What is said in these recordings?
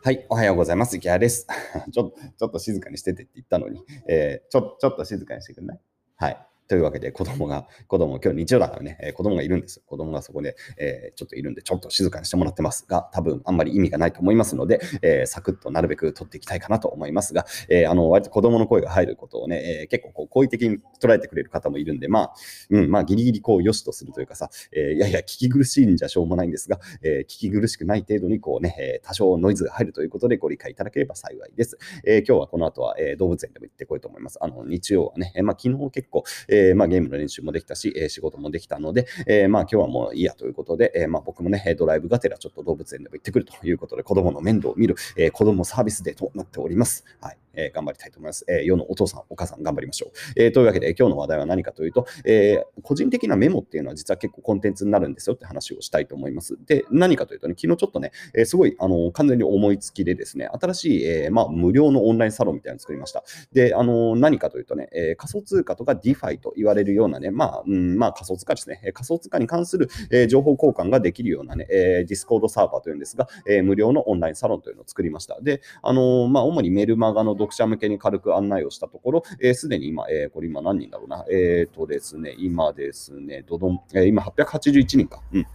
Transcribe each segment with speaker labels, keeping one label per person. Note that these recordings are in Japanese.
Speaker 1: はい、おはようございます。池谷です。ちょちょっと静かにしててって言ったのに、えー、ちょちょっと静かにしてくんない？はい。というわけで、子供が、子供、今日日曜だからね、えー、子供がいるんです。子供がそこで、えー、ちょっといるんで、ちょっと静かにしてもらってますが、多分あんまり意味がないと思いますので、えー、サクッとなるべく取っていきたいかなと思いますが、えー、あの、割と子供の声が入ることをね、えー、結構こう好意的に捉えてくれる方もいるんで、まあ、うん、まあ、ギリギリこう、良しとするというかさ、えー、いやいや、聞き苦しいんじゃしょうもないんですが、えー、聞き苦しくない程度にこうね、えー、多少ノイズが入るということでご理解いただければ幸いです。えー、今日はこの後は、えー、動物園でも行ってこいと思います。あの、日曜はね、えー、まあ、昨日結構、えー、えまあ、ゲームの練習もできたし、え仕事もできたので、えまあ今日はもういいやということで、えまあ僕もね、ドライブがてらちょっと動物園でも行ってくるということで、子供の面倒を見る、え子供サービスデーとなっております。はい。えー、頑張りたいと思います。えー、世のお父さん、お母さん、頑張りましょう。えー、というわけで、今日の話題は何かというと、えー、個人的なメモっていうのは実は結構コンテンツになるんですよって話をしたいと思います。で、何かというとね、昨日ちょっとね、えー、すごい、あの、完全に思いつきでですね、新しい、えー、まあ、無料のオンラインサロンみたいなのを作りました。で、あの、何かというとね、えー、仮想通貨とか DeFi と言われるようなね、まあ、うん、まあ、仮想通貨ですね、仮想通貨に関する、えー、情報交換ができるようなね、えー、Discord サーバーというんですが、えー、無料のオンラインサロンというのを作りました。で、あの、まあ、主にメルマガの読者向けに軽く案内をしたところ、す、えー、で、に今、えー、これ今何人だろうな、えっ、ー、とですね、今ですね、どどん、えー、今881人か。うん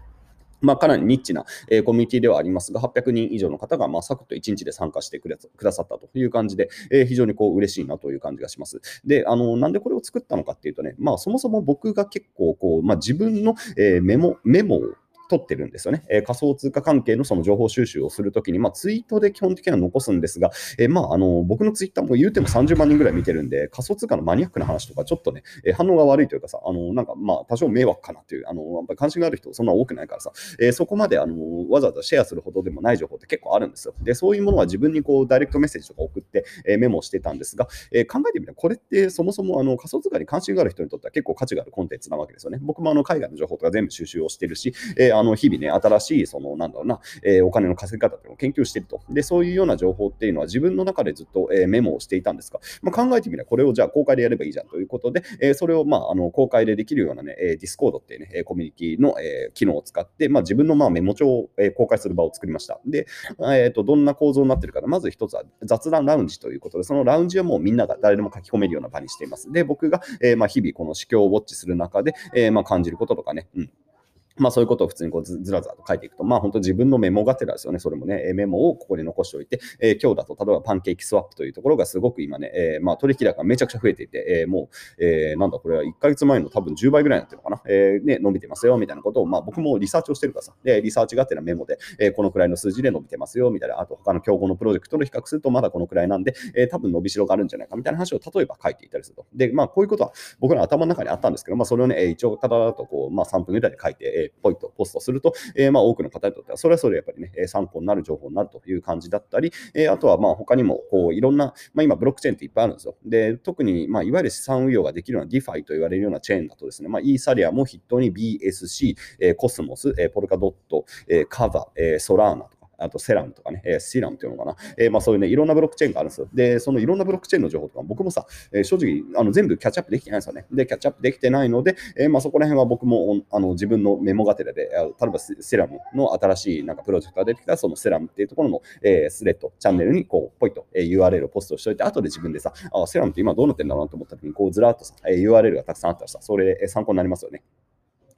Speaker 1: まあ、かなりニッチな、えー、コミュニティではありますが、800人以上の方が、まあ、サクッと1日で参加してくださったという感じで、えー、非常にこう嬉しいなという感じがします。で、あの、なんでこれを作ったのかっていうとね、まあ、そもそも僕が結構、こう、まあ、自分の、えー、メモ、メモを取ってるんですよね。えー、仮想通貨関係のその情報収集をするときに、まあ、ツイートで基本的には残すんですが、えー、まあ、あの僕のツイッターも言うても30万人ぐらい見てるんで、仮想通貨のマニアックな話とか、ちょっとね、えー、反応が悪いというかさ、あのなんかまあ、多少迷惑かなっていう、あのやっぱり関心がある人、そんな多くないからさ、えそこまであのわざわざシェアするほどでもない情報って結構あるんですよ。で、そういうものは自分にこうダイレクトメッセージとか送って、えメモしてたんですが、え考えてみたら、これってそもそもあの仮想通貨に関心がある人にとっては結構価値があるコンテンツなわけですよね。僕もあの海外の情報とか全部収集をしてるし、えあの日々ね、新しい、その、なんだろうな、えー、お金の稼ぎ方っていうのを研究していると。で、そういうような情報っていうのは自分の中でずっと、えー、メモをしていたんですが、まあ、考えてみればこれをじゃあ公開でやればいいじゃんということで、えー、それを、まあ、あの公開でできるようなね、えー、Discord っていうね、コミュニティの、えー、機能を使って、まあ、自分のまあメモ帳を、えー、公開する場を作りました。で、えーと、どんな構造になってるかまず一つは雑談ラウンジということで、そのラウンジはもうみんなが誰でも書き込めるような場にしています。で、僕が、えーまあ、日々この市況をウォッチする中で、えーまあ、感じることとかね、うんまあそういうことを普通にこうずらずらと書いていくと、まあ本当自分のメモがてらですよね。それもね、メモをここに残しておいて、えー、今日だと例えばパンケーキスワップというところがすごく今ね、えー、まあ取引高がめちゃくちゃ増えていて、えー、もう、えー、なんだこれは1ヶ月前の多分10倍ぐらいになってるのかな。えー、ね、伸びてますよみたいなことを、まあ僕もリサーチをしてるからさ、で、リサーチがてらメモで、えー、このくらいの数字で伸びてますよみたいな、あと他の競合のプロジェクトの比較するとまだこのくらいなんで、えー、多分伸びしろがあるんじゃないかみたいな話を例えば書いていたりすると。で、まあこういうことは僕の頭の中にあったんですけど、まあそれをね、一応ただとこう、まあ3分ぐらいで書いて、ポイっとポストすると、えー、まあ多くの方にとっては、それはそれやっぱりね、参考になる情報になるという感じだったり、えー、あとはまあ他にもこういろんな、まあ、今ブロックチェーンっていっぱいあるんですよ。で、特にまあいわゆる資産運用ができるような DeFi と言われるようなチェーンだとですね、まあ、イーサリアも筆頭に BSC、えー、コスモス、えー、ポルカドット、えー、カバ、えー、ソラーナとか、あとセラムとかね、えー、シラムっていうのかな、えー、まあそういうね、いろんなブロックチェーンがあるんですよ。で、そのいろんなブロックチェーンの情報とか、僕もさ、えー、正直あの全部キャッチアップできてないんですよね。で、キャッチアップできてないので、えー、まあそこら辺は僕もあの自分のメモがてらで、例えばセラムの新しいなんかプロジェクトが出てきたそのセラムっていうところの、えー、スレッド、チャンネルにこう、ポイと、えー、URL をポストしておいて、後で自分でさ、あ、セラムって今どうなってんだろうなと思った時に、こうずらっとさ、えー、URL がたくさんあったらさ、それ、えー、参考になりますよね。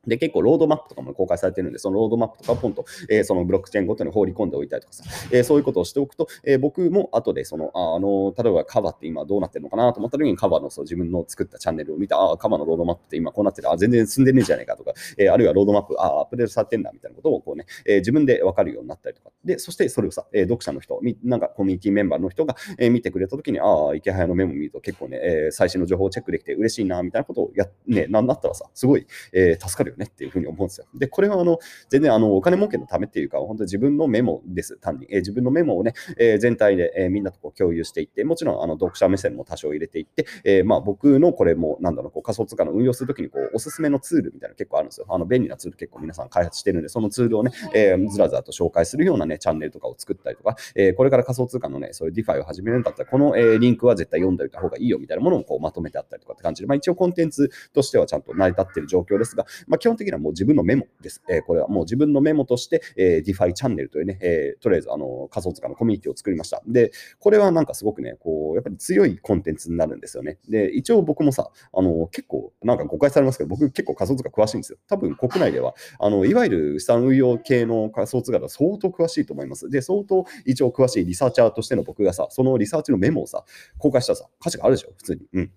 Speaker 1: で、結構ロードマップとかも公開されてるんで、そのロードマップとかポンと、えー、そのブロックチェーンごとに放り込んでおいたりとかさ、えー、そういうことをしておくと、えー、僕も後でその、あ、あの、例えばカバーって今どうなってるのかなと思った時にカバーのそう自分の作ったチャンネルを見た、ああ、カバーのロードマップって今こうなってる、あ、全然進んでねえじゃねえかとか、えあるいはロードマップ、あ、アップデートされてんだみたいなことをこうね、え自分でわかるようになったりとか、で、そしてそれをさ、え読者の人、なんかコミュニティメンバーの人が、え見てくれた時に、ああ、池早のメモ見ると結構ね、え最新の情報をチェックできて嬉しいな、みたいなことをや、ね、なんだったらさ、すごい、え助かるよねっていうふうに思うんですよ。で、これはあの全然あのお金儲けのためっていうか、本当に自分のメモです、単に。えー、自分のメモをね、えー、全体で、えー、みんなとこう共有していって、もちろんあの読者目線も多少入れていって、えまあ、僕のこれも、なんだろう、こう仮想通貨の運用するときにこうおすすめのツールみたいなの結構あるんですよ。あの便利なツール結構皆さん開発してるんで、そのツールをね、えずらずらと紹介するようなね、チャンネルとかを作ったりとか、えこれから仮想通貨のね、そういう DeFi を始めるんだったら、この、えリンクは絶対読んでおいた方がいいよみたいなものをこうまとめてあったりとかって感じで、まあ、一応コンテンツとしてはちゃんと成り立ってる状況ですが、まあ、基本的にはもう自分のメモです。えー、これはもう自分のメモとして、えー、DeFi チャンネルというね、えー、とりあえずあの仮想通貨のコミュニティを作りました。で、これはなんかすごくね、こう、やっぱり強いコンテンツになるんですよね。で、一応僕もさ、あの、結構、なんか誤解されますけど、僕結構仮想通貨詳しいんですよ。多分国内では、あの、いわゆる資産運用系の仮想通貨が相当詳しいと思います。で、相当一応詳しいリサーチャーとしての僕がさ、そのリサーチのメモをさ、公開したらさ、価値があるでしょ、普通に。うん。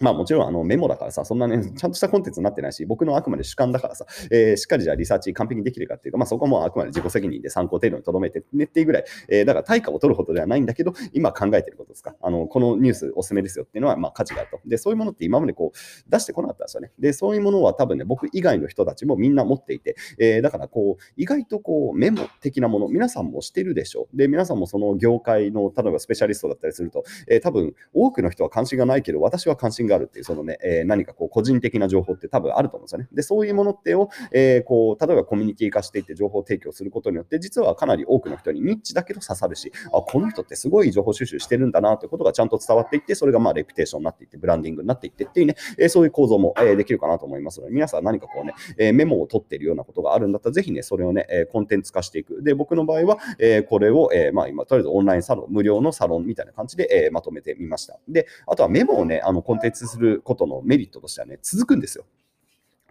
Speaker 1: まあもちろんあのメモだからさ、そんなね、ちゃんとしたコンテンツになってないし、僕のあくまで主観だからさ、えー、しっかりじゃあリサーチ完璧にできるかっていうか、まあそこもあくまで自己責任で参考程度にとどめてねっていうぐらい、えー、だから対価を取るほどではないんだけど、今考えてることですか。あの、このニュースおすすめですよっていうのは、まあ価値があると。で、そういうものって今までこう出してこなかったんですよね。で、そういうものは多分ね、僕以外の人たちもみんな持っていて、えー、だからこう、意外とこう、メモ的なもの、皆さんもしてるでしょう。で、皆さんもその業界の、例えばスペシャリストだったりすると、えー、多分多くの人は関心がないけど、私は関心ががあるっていう、そのね、えー、何かこう個人的な情報って多分あると思うんですよね。で、そういうものってを、えー、こう例えばコミュニティ化していって情報提供することによって、実はかなり多くの人にニッチだけど刺さるし、あ、この人ってすごい情報収集してるんだなということがちゃんと伝わっていって、それがまあレピュテーションになっていって、ブランディングになっていってっていうね、えー、そういう構造も、え、できるかなと思いますので、皆さん何かこうね、えメモを取っているようなことがあるんだったら、ぜひね、それをね、えコンテンツ化していく。で、僕の場合は、えこれを、えまあ今、とりあえずオンラインサロン、無料のサロンみたいな感じで、えまとめてみました。で、あとはメモをね、あのコンテンツすることのメリットとしてはね、続くんですよ。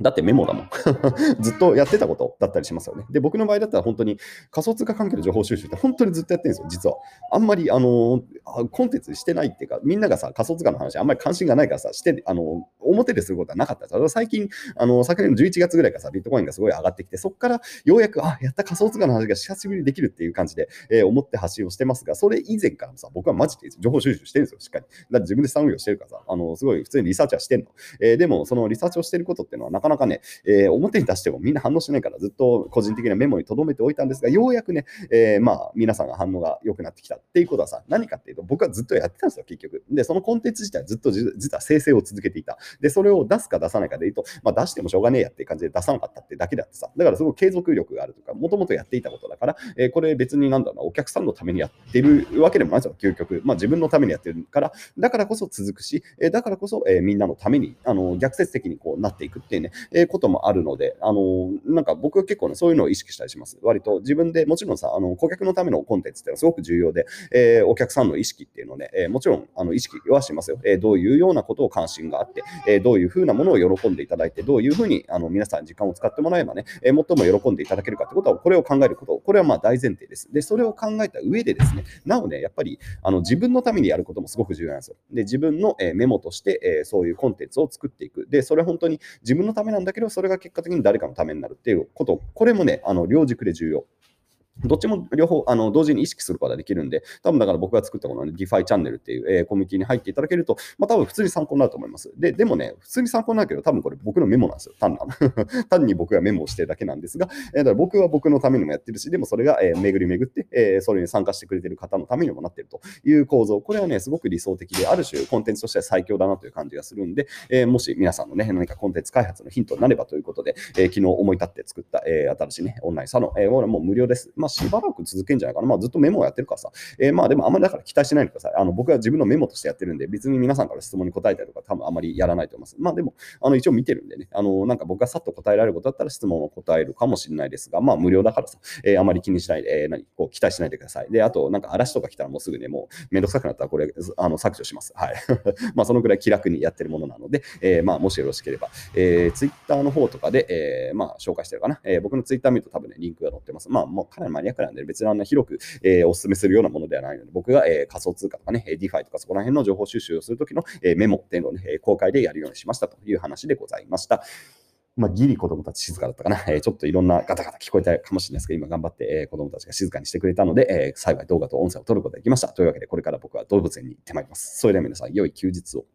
Speaker 1: だってメモだもん。ずっとやってたことだったりしますよね。で、僕の場合だったら本当に仮想通貨関係の情報収集って本当にずっとやってるんですよ、実は。あんまり、あの、コンテンツしてないっていうか、みんながさ、仮想通貨の話あんまり関心がないからさ、して、あの、表ですることはなかったです。最近、あの、昨年の11月ぐらいからさ、ビットコインがすごい上がってきて、そこからようやく、あ、やった仮想通貨の話が久しぶりにできるっていう感じで、えー、思って発信をしてますが、それ以前からさ、僕はマジで情報収集してるんですよ、しっかり。だって自分で産業してるからさ、あの、すごい普通にリサーチはしてんの。えー、でも、そのリサーチをしてることっていうのはなかなかなかね、えー表に出してもみんな反応しないからずっと個人的なメモに留めておいたんですが、ようやくね、えー、まあ皆さんが反応が良くなってきたっていうことはさ、何かっていうと僕はずっとやってたんですよ、結局。で、そのコンテンツ自体ずっと実は生成を続けていた。で、それを出すか出さないかで言うと、まあ出してもしょうがねえやっていう感じで出さなかったってだけだってさ、だからすごい継続力があるとか、もともとやっていたことだから、えー、これ別になんだろうな、お客さんのためにやってるわけでもないですよ、究極。まあ自分のためにやってるから、だからこそ続くし、えー、だからこそ、え、みんなのために、あの、逆説的にこうなっていくっていうね、えー、こともあるので、あのなんか僕は結構ね、そういうのを意識したりします。割と自分でもちろんさ、あの顧客のためのコンテンツっていうのはすごく重要で、えー、お客さんの意識っていうのね、えー、もちろんあの意識はしますよ、えー。どういうようなことを関心があって、えー、どういうふうなものを喜んでいただいて、どういうふうにあの皆さん時間を使ってもらえばね、えー、最も喜んでいただけるかってことは、これを考えること、これはまあ大前提です。で、それを考えた上でですね、なおね、やっぱりあの自分のためにやることもすごく重要なんですよ。で、自分の、えー、メモとして、えー、そういうコンテンツを作っていく。で、それ本当に自分のためなんだけど、それが結果的に誰かのためになるっていうこと、これもね、あの両軸で重要。どっちも両方あの同時に意識することができるんで、多分だから僕が作ったこの、ね、DeFi チャンネルっていう、えー、コミュニティに入っていただけると、まあ多分普通に参考になると思います。で、でもね、普通に参考になるけど、多分これ僕のメモなんですよ。単な 単に僕がメモをしてるだけなんですが、えー、だから僕は僕のためにもやってるし、でもそれが、えー、巡り巡って、えー、それに参加してくれてる方のためにもなってるという構造。これはね、すごく理想的で、ある種コンテンツとしては最強だなという感じがするんで、えー、もし皆さんのね、何かコンテンツ開発のヒントになればということで、えー、昨日思い立って作った、えー、新しいね、オンラインサロン、えー、もう無料です。まあしばらく続けんじゃないかな。まあ、ずっとメモをやってるからさ。えー、まあ、でもあんまりだから期待しないでください。あの、僕は自分のメモとしてやってるんで、別に皆さんから質問に答えたりとか、多分あまりやらないと思います。まあ、でも、あの、一応見てるんでね、あの、なんか僕がさっと答えられることだったら質問を答えるかもしれないですが、まあ、無料だからさ、えー、あまり気にしないで、えー、何、こう、期待しないでください。で、あと、なんか嵐とか来たらもうすぐね、もう、めんどくさくなったらこれ、あの、削除します。はい。まあ、そのくらい気楽にやってるものなので、えー、まあ、もしよろしければ、えー、Twitter の方とかで、えー、まあ、紹介してるかな。えー、僕の Twitter 見ると多分ね、リンクが載ってます。まあ、もうかなりマニアックなんで、別にあんな広く、えー、お勧めするようなものではないので、僕が、えー、仮想通貨とかね、DeFi とかそこら辺の情報収集をするときの、えー、メモっていうのをね、公開でやるようにしましたという話でございました。まあ、ギリ子供たち静かだったかな。えー、ちょっといろんなガタガタ聞こえたかもしれないですけど、今頑張って、えー、子供たちが静かにしてくれたので、えー、幸い動画と音声を撮ることができました。というわけで、これから僕は動物園に行ってまいります。それでは皆さん、良い休日を。